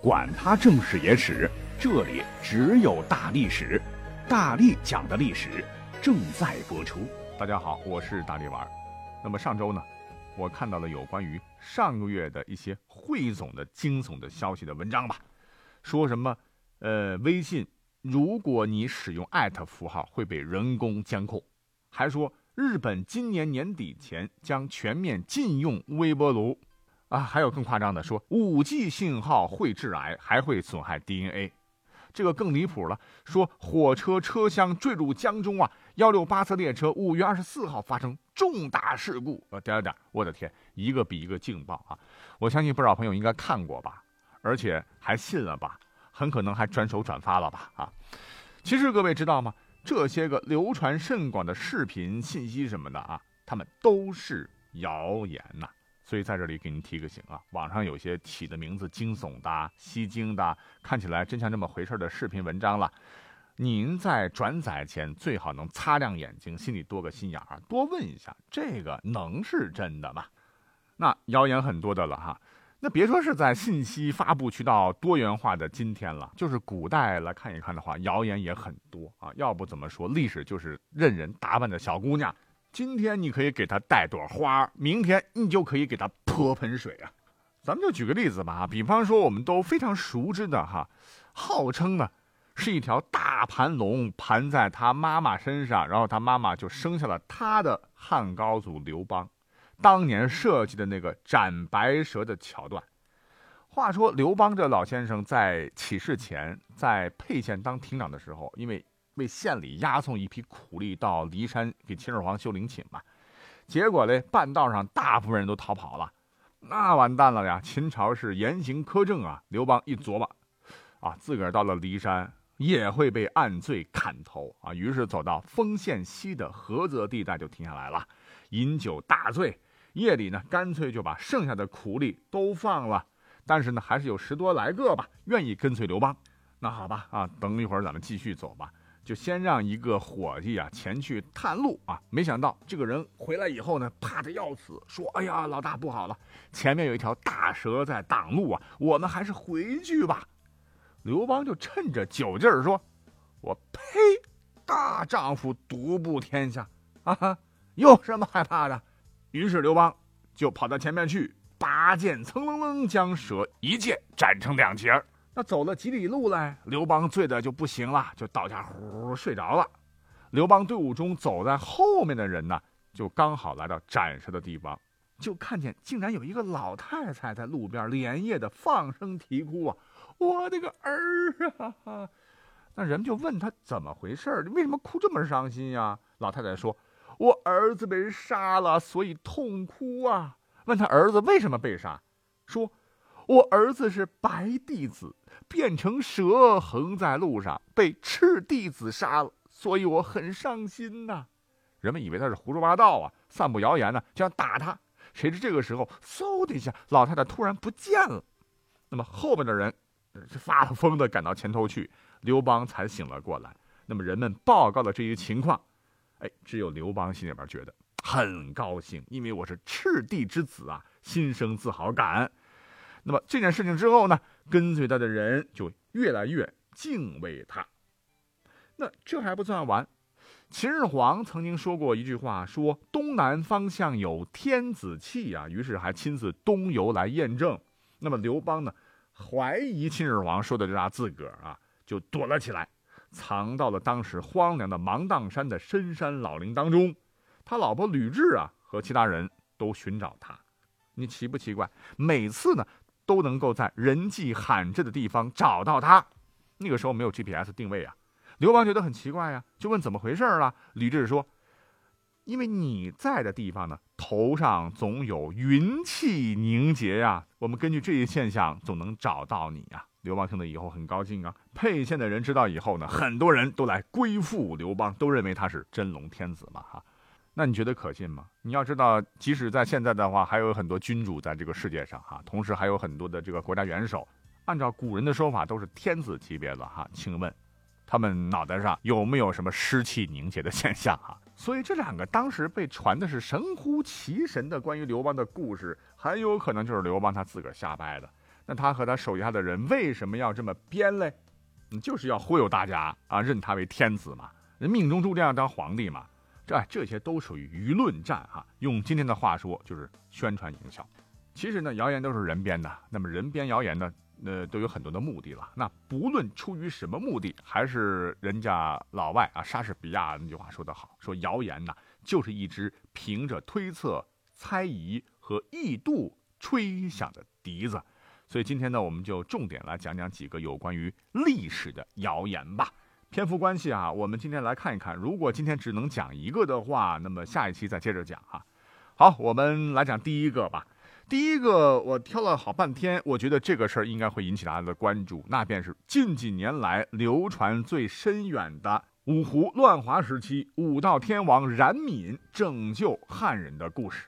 管他正史野史，这里只有大历史，大力讲的历史正在播出。大家好，我是大力丸。那么上周呢，我看到了有关于上个月的一些汇总的惊悚的消息的文章吧，说什么呃，微信如果你使用艾特符号会被人工监控，还说日本今年年底前将全面禁用微波炉。啊，还有更夸张的，说五 G 信号会致癌，还会损害 DNA。这个更离谱了，说火车车厢坠入江中啊！幺六八次列车五月二十四号发生重大事故。呃，点点点，我的天，一个比一个劲爆啊！我相信不少朋友应该看过吧，而且还信了吧，很可能还转手转发了吧啊！其实各位知道吗？这些个流传甚广的视频信息什么的啊，他们都是谣言呐。所以在这里给您提个醒啊，网上有些起的名字惊悚的、吸睛的，看起来真像这么回事的视频文章了，您在转载前最好能擦亮眼睛，心里多个心眼儿，多问一下，这个能是真的吗？那谣言很多的了哈，那别说是在信息发布渠道多元化的今天了，就是古代来看一看的话，谣言也很多啊。要不怎么说历史就是任人打扮的小姑娘。今天你可以给他带朵花，明天你就可以给他泼盆水啊！咱们就举个例子吧，比方说我们都非常熟知的哈，号称呢是一条大盘龙盘在他妈妈身上，然后他妈妈就生下了他的汉高祖刘邦，当年设计的那个斩白蛇的桥段。话说刘邦这老先生在起事前，在沛县当亭长的时候，因为为县里押送一批苦力到骊山给秦始皇修陵寝嘛，结果呢，半道上大部分人都逃跑了，那完蛋了呀！秦朝是严刑苛政啊。刘邦一琢磨，啊，自个儿到了骊山也会被按罪砍头啊，于是走到丰县西的菏泽地带就停下来了，饮酒大醉。夜里呢，干脆就把剩下的苦力都放了，但是呢，还是有十多来个吧，愿意跟随刘邦。那好吧，啊，等一会儿咱们继续走吧。就先让一个伙计啊前去探路啊，没想到这个人回来以后呢，怕的要死，说：“哎呀，老大不好了，前面有一条大蛇在挡路啊，我们还是回去吧。”刘邦就趁着酒劲儿说：“我呸！大丈夫独步天下啊，有什么害怕的？”于是刘邦就跑到前面去，拔剑蹭楞楞将蛇一剑斩成两截儿。那走了几里路来，刘邦醉的就不行了，就倒下呼呼睡着了。刘邦队伍中走在后面的人呢，就刚好来到斩蛇的地方，就看见竟然有一个老太太在路边连夜的放声啼哭啊！我的个儿啊！那人就问他怎么回事你为什么哭这么伤心呀？老太太说：“我儿子被人杀了，所以痛哭啊。”问他儿子为什么被杀，说。我儿子是白弟子，变成蛇横在路上，被赤弟子杀了，所以我很伤心呐。人们以为他是胡说八道啊，散布谣言呢，就要打他。谁知这个时候，嗖的一下，老太太突然不见了。那么后面的人发了疯的赶到前头去，刘邦才醒了过来。那么人们报告了这一情况，哎，只有刘邦心里边觉得很高兴，因为我是赤帝之子啊，心生自豪感。那么这件事情之后呢，跟随他的人就越来越敬畏他。那这还不算完，秦始皇曾经说过一句话，说东南方向有天子气啊，于是还亲自东游来验证。那么刘邦呢，怀疑秦始皇说的这啥自个儿啊，就躲了起来，藏到了当时荒凉的芒砀山的深山老林当中。他老婆吕雉啊和其他人都寻找他，你奇不奇怪？每次呢。都能够在人迹罕至的地方找到他。那个时候没有 GPS 定位啊，刘邦觉得很奇怪呀，就问怎么回事了。吕雉说：“因为你在的地方呢，头上总有云气凝结呀，我们根据这一现象总能找到你呀。”刘邦听了以后很高兴啊。沛县的人知道以后呢，很多人都来归附刘邦，都认为他是真龙天子嘛，哈。那你觉得可信吗？你要知道，即使在现在的话，还有很多君主在这个世界上哈，同时还有很多的这个国家元首，按照古人的说法都是天子级别的哈。请问，他们脑袋上有没有什么湿气凝结的现象哈？所以这两个当时被传的是神乎其神的关于刘邦的故事，很有可能就是刘邦他自个儿瞎掰的。那他和他手下的人为什么要这么编嘞？就是要忽悠大家啊，认他为天子嘛，人命中注定要当皇帝嘛。这这些都属于舆论战哈。用今天的话说，就是宣传营销。其实呢，谣言都是人编的。那么人编谣言呢，呃，都有很多的目的了。那不论出于什么目的，还是人家老外啊，莎士比亚那句话说得好，说谣言呢，就是一支凭着推测、猜疑和臆度吹响的笛子。所以今天呢，我们就重点来讲讲几个有关于历史的谣言吧。篇幅关系啊，我们今天来看一看。如果今天只能讲一个的话，那么下一期再接着讲哈。好，我们来讲第一个吧。第一个我挑了好半天，我觉得这个事儿应该会引起大家的关注，那便是近几年来流传最深远的五胡乱华时期武道天王冉闵拯救汉人的故事。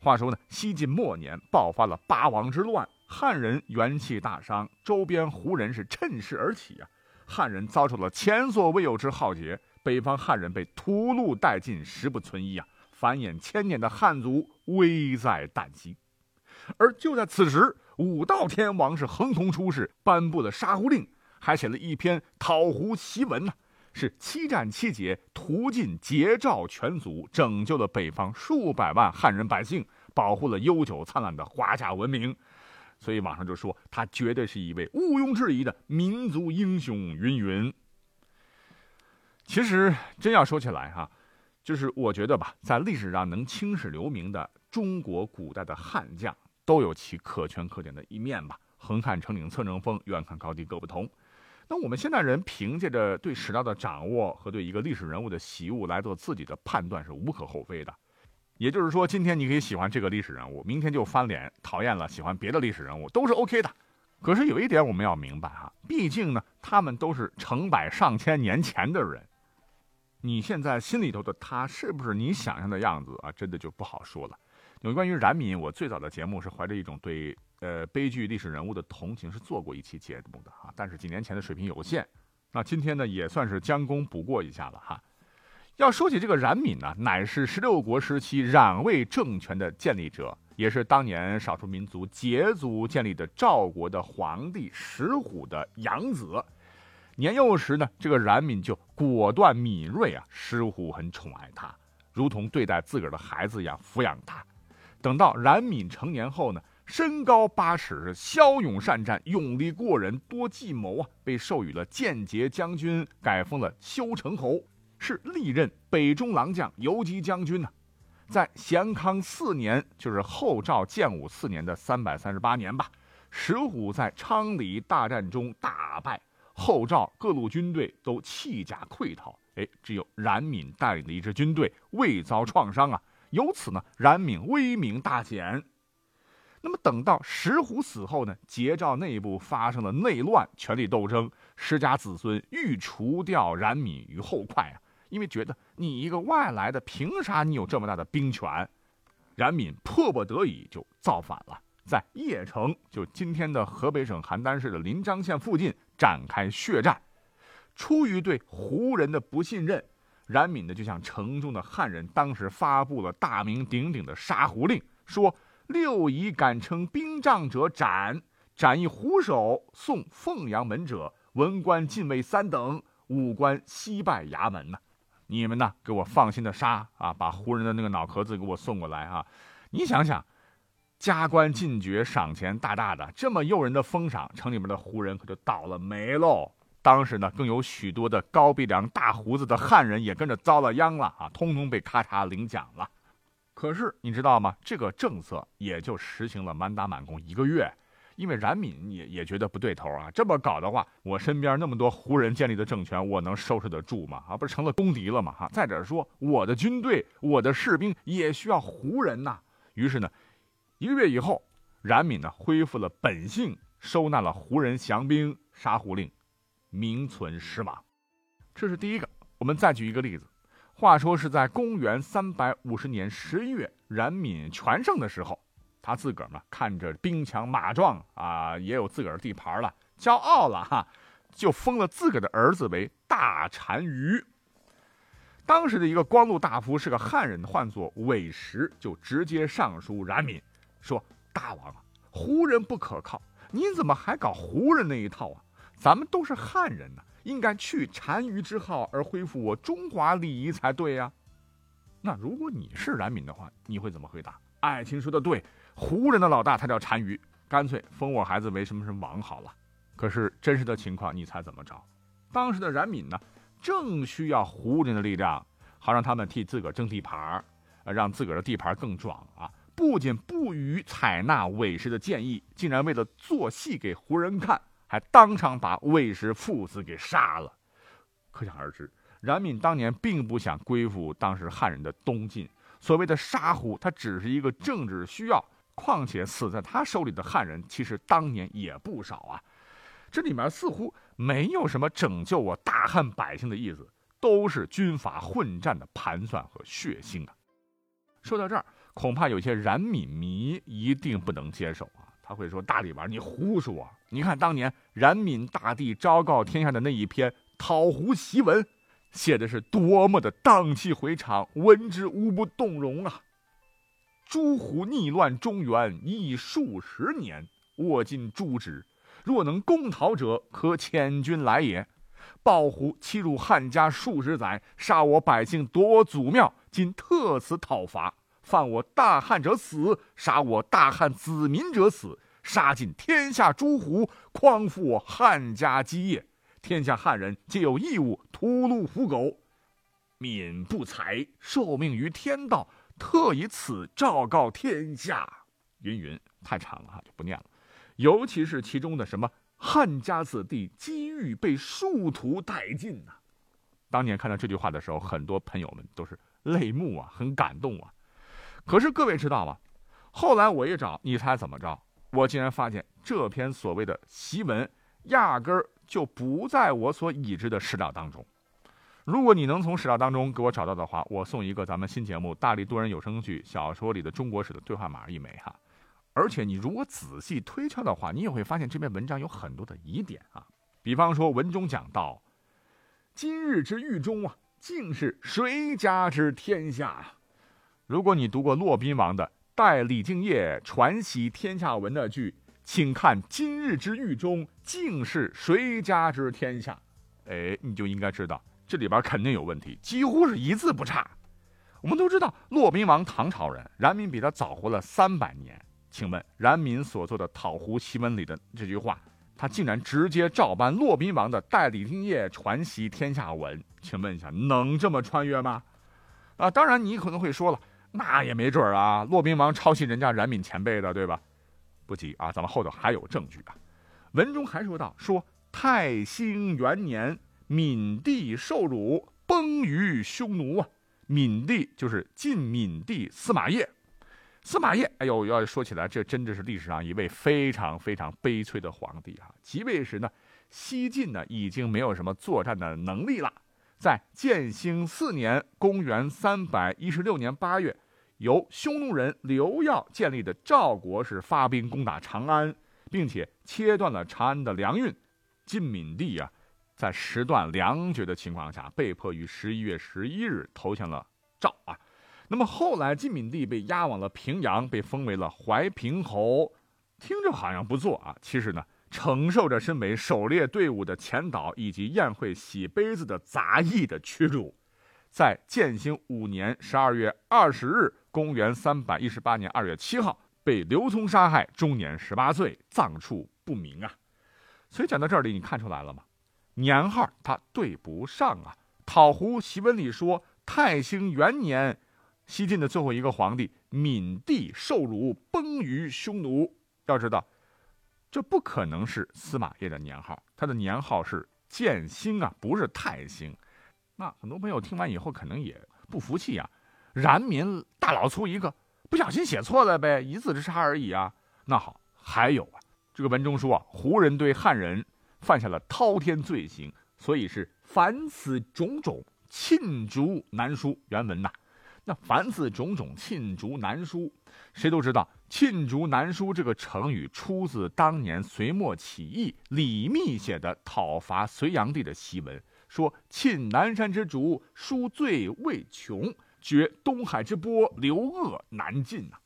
话说呢，西晋末年爆发了八王之乱。汉人元气大伤，周边胡人是趁势而起啊！汉人遭受了前所未有之浩劫，北方汉人被屠戮殆尽，十不存一啊！繁衍千年的汉族危在旦夕。而就在此时，武道天王是横空出世，颁布了杀胡令，还写了一篇讨胡檄文呢，是七战七捷，屠尽桀赵全族，拯救了北方数百万汉人百姓，保护了悠久灿烂的华夏文明。所以网上就说他绝对是一位毋庸置疑的民族英雄。云云。其实真要说起来哈，就是我觉得吧，在历史上能青史留名的中国古代的悍将，都有其可圈可点的一面吧。横看成岭侧成峰，远看高低各不同。那我们现代人凭借着对史料的掌握和对一个历史人物的习物来做自己的判断，是无可厚非的。也就是说，今天你可以喜欢这个历史人物，明天就翻脸讨厌了，喜欢别的历史人物都是 OK 的。可是有一点我们要明白哈，毕竟呢，他们都是成百上千年前的人。你现在心里头的他是不是你想象的样子啊？真的就不好说了。有关于冉闵，我最早的节目是怀着一种对呃悲剧历史人物的同情，是做过一期节目的哈。但是几年前的水平有限，那今天呢也算是将功补过一下了哈。要说起这个冉闵呢，乃是十六国时期冉魏政权的建立者，也是当年少数民族羯族建立的赵国的皇帝石虎的养子。年幼时呢，这个冉闵就果断敏锐啊，石虎很宠爱他，如同对待自个儿的孩子一样抚养他。等到冉闵成年后呢，身高八尺，骁勇善战，勇力过人，多计谋啊，被授予了建节将军，改封了修成侯。是历任北中郎将、游击将军呢，在咸康四年，就是后赵建武四年的三百三十八年吧，石虎在昌黎大战中大败，后赵各路军队都弃甲溃逃，哎，只有冉闵带领的一支军队未遭创伤啊，由此呢，冉闵威名大减。那么等到石虎死后呢，桀赵内部发生了内乱，权力斗争，石家子孙欲除掉冉闵于后快啊。因为觉得你一个外来的，凭啥你有这么大的兵权？冉闵迫不得已就造反了，在邺城，就今天的河北省邯郸市的临漳县附近展开血战。出于对胡人的不信任，冉闵呢就向城中的汉人当时发布了大名鼎鼎的杀胡令，说六夷敢称兵仗者斩，斩一胡首送凤阳门者，文官禁卫三等，武官西拜衙门呢。你们呢？给我放心的杀啊！把胡人的那个脑壳子给我送过来啊！你想想，加官进爵，赏钱大大的，这么诱人的封赏，城里面的胡人可就倒了霉喽。当时呢，更有许多的高鼻梁、大胡子的汉人也跟着遭了殃了啊，通通被咔嚓领奖了。可是你知道吗？这个政策也就实行了满打满工一个月。因为冉闵也也觉得不对头啊，这么搞的话，我身边那么多胡人建立的政权，我能收拾得住吗？啊，不是成了公敌了吗？哈，再者说，我的军队、我的士兵也需要胡人呐。于是呢，一个月以后，冉闵呢恢复了本性，收纳了胡人降兵，杀胡令名存实亡。这是第一个。我们再举一个例子，话说是在公元三百五十年十一月，冉闵全盛的时候。他自个儿嘛，看着兵强马壮啊，也有自个儿地盘了，骄傲了哈，就封了自个儿的儿子为大单于。当时的一个光禄大夫是个汉人，唤作韦石，就直接上书冉闵，说：“大王啊，胡人不可靠，你怎么还搞胡人那一套啊？咱们都是汉人呢，应该去单于之号而恢复我中华礼仪才对呀。那如果你是冉闵的话，你会怎么回答？爱卿说的对，胡人的老大他叫单于，干脆封我孩子为什么是王好了。可是真实的情况，你猜怎么着？当时的冉闵呢，正需要胡人的力量，好让他们替自个儿争地盘儿，让自个儿的地盘更壮啊！不仅不予采纳韦氏的建议，竟然为了做戏给胡人看，还当场把韦氏父子给杀了。可想而知。冉闵当年并不想归附当时汉人的东晋，所谓的杀胡，他只是一个政治需要。况且死在他手里的汉人，其实当年也不少啊。这里面似乎没有什么拯救我大汉百姓的意思，都是军阀混战的盘算和血腥啊。说到这儿，恐怕有些冉闵迷一定不能接受啊。他会说：“大力丸，你胡说！你看当年冉闵大帝昭告天下的那一篇讨胡檄文。”写的是多么的荡气回肠，闻之无不动容啊！诸胡逆乱中原已数十年，握尽诛之。若能攻讨者，可遣军来也。暴胡欺辱汉家数十载，杀我百姓，夺我祖庙，今特此讨伐。犯我大汉者死，杀我大汉子民者死，杀尽天下诸胡，匡复我汉家基业。天下汉人皆有义务屠戮胡狗，闵不才，受命于天道，特以此昭告天下。云云太长了哈，就不念了。尤其是其中的什么汉家子弟机遇被殊途殆尽呐！当年看到这句话的时候，很多朋友们都是泪目啊，很感动啊。可是各位知道吗？后来我一找，你猜怎么着？我竟然发现这篇所谓的檄文，压根儿。就不在我所已知的史料当中。如果你能从史料当中给我找到的话，我送一个咱们新节目《大力多人有声剧小说里的中国史的兑换码一枚哈。而且你如果仔细推敲的话，你也会发现这篇文章有很多的疑点啊。比方说文中讲到，今日之狱中啊，竟是谁家之天下啊？如果你读过骆宾王的《代李敬业传习天下文》的剧。请看今日之狱中，竟是谁家之天下？哎，你就应该知道这里边肯定有问题，几乎是一字不差。我们都知道骆宾王唐朝人，冉闵比他早活了三百年。请问冉闵所做的《讨胡檄文》里的这句话，他竟然直接照搬骆宾王的《代李敬业传习天下文》？请问一下，能这么穿越吗？啊，当然你可能会说了，那也没准啊，骆宾王抄袭人家冉闵前辈的，对吧？不急啊，咱们后头还有证据啊。文中还说到，说太兴元年，闵帝受辱，崩于匈奴啊。闵帝就是晋闵帝司马业。司马业，哎呦，要说起来，这真的是历史上一位非常非常悲催的皇帝啊。即位时呢，西晋呢已经没有什么作战的能力了。在建兴四年（公元三百一十六年八月）。由匈奴人刘耀建立的赵国是发兵攻打长安，并且切断了长安的粮运。晋闵帝啊，在时断粮绝的情况下，被迫于十一月十一日投降了赵啊。那么后来，晋闵帝被押往了平阳，被封为了怀平侯。听着好像不错啊，其实呢，承受着身为狩猎队伍的前导以及宴会洗杯子的杂役的屈辱。在建兴五年十二月二十日。公元三百一十八年二月七号，被刘聪杀害，终年十八岁，葬处不明啊。所以讲到这里，你看出来了吗？年号他对不上啊。讨胡檄文里说，太兴元年，西晋的最后一个皇帝闵帝受辱，崩于匈奴。要知道，这不可能是司马懿的年号，他的年号是建兴啊，不是太兴。那很多朋友听完以后，可能也不服气啊。冉闵大老粗一个，不小心写错了呗，一字之差而已啊。那好，还有啊，这个文中说啊，胡人对汉人犯下了滔天罪行，所以是凡此种种，罄竹难书。原文呐，那凡此种种，罄竹难书，谁都知道，罄竹难书这个成语出自当年隋末起义李密写的讨伐隋炀帝的檄文，说罄南山之竹，书罪未穷。绝东海之波，流恶难尽呐！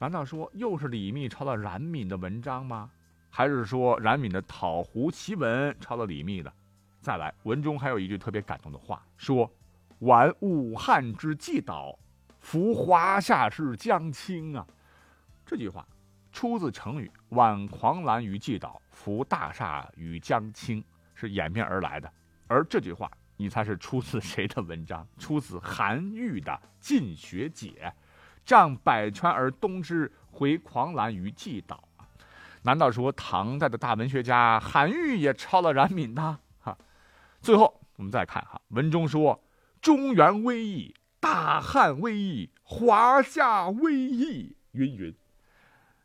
难道说又是李密抄了冉闵的文章吗？还是说冉闵的《讨胡檄文》抄了李密的？再来，文中还有一句特别感动的话，说：“玩武汉之既倒，扶华夏之将倾啊。”这句话出自成语“挽狂澜于既倒，扶大厦于将倾”，是演变而来的。而这句话，你猜是出自谁的文章？出自韩愈的《进学解》，“仗百川而东之，回狂澜于既倒。”难道说唐代的大文学家韩愈也抄了冉闵呢？哈，最后我们再看哈，文中说中原危矣，大汉危矣，华夏危矣，云云。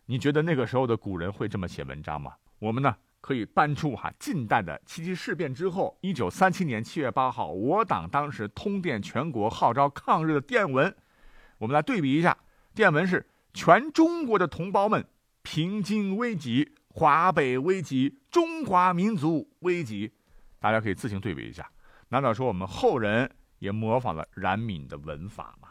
你觉得那个时候的古人会这么写文章吗？我们呢可以搬出哈近代的七七事变之后，一九三七年七月八号，我党当时通电全国号召抗日的电文，我们来对比一下，电文是全中国的同胞们。平津危急，华北危急，中华民族危急，大家可以自行对比一下。难道说我们后人也模仿了冉闵的文法吗？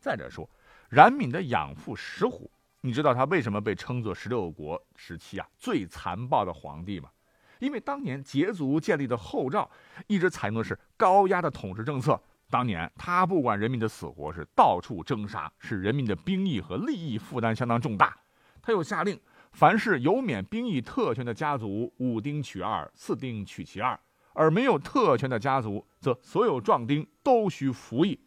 再者说，冉闵的养父石虎，你知道他为什么被称作十六国时期啊最残暴的皇帝吗？因为当年羯族建立的后赵一直采用的是高压的统治政策，当年他不管人民的死活，是到处征杀，使人民的兵役和利益负担相当重大。他又下令，凡是有免兵役特权的家族，五丁取二，四丁取其二；而没有特权的家族，则所有壮丁都需服役。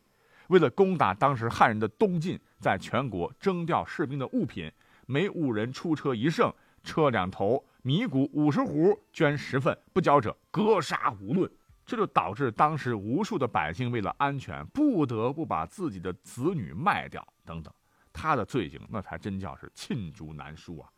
为了攻打当时汉人的东进，在全国征调士兵的物品，每五人出车一胜，车两头，米谷五十斛，捐十份，不交者格杀无论。这就导致当时无数的百姓为了安全，不得不把自己的子女卖掉，等等。他的罪行那才真叫是罄竹难书啊！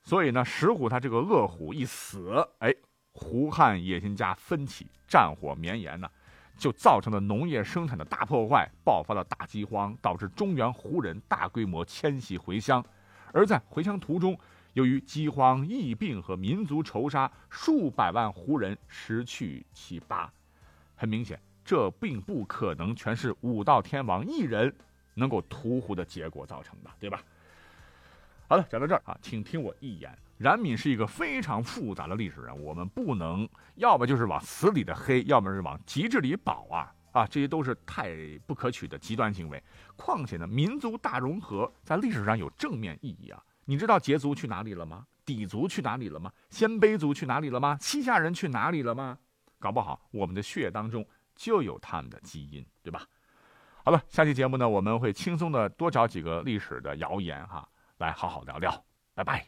所以呢，石虎他这个恶虎一死，哎，胡汉野心家奋起，战火绵延呢，就造成了农业生产的大破坏，爆发了大饥荒，导致中原胡人大规模迁徙回乡。而在回乡途中，由于饥荒、疫病和民族仇杀，数百万胡人失去其八。很明显，这并不可能全是武道天王一人。能够屠胡的结果造成的，对吧？好了，讲到这儿啊，请听我一言。冉闵是一个非常复杂的历史人，我们不能要么就是往死里的黑，要么是往极致里保啊啊，这些都是太不可取的极端行为。况且呢，民族大融合在历史上有正面意义啊。你知道羯族去哪里了吗？氐族去哪里了吗？鲜卑族去哪里了吗？西夏人去哪里了吗？搞不好我们的血液当中就有他们的基因，对吧？好了，下期节目呢，我们会轻松的多找几个历史的谣言哈，来好好聊聊，拜拜。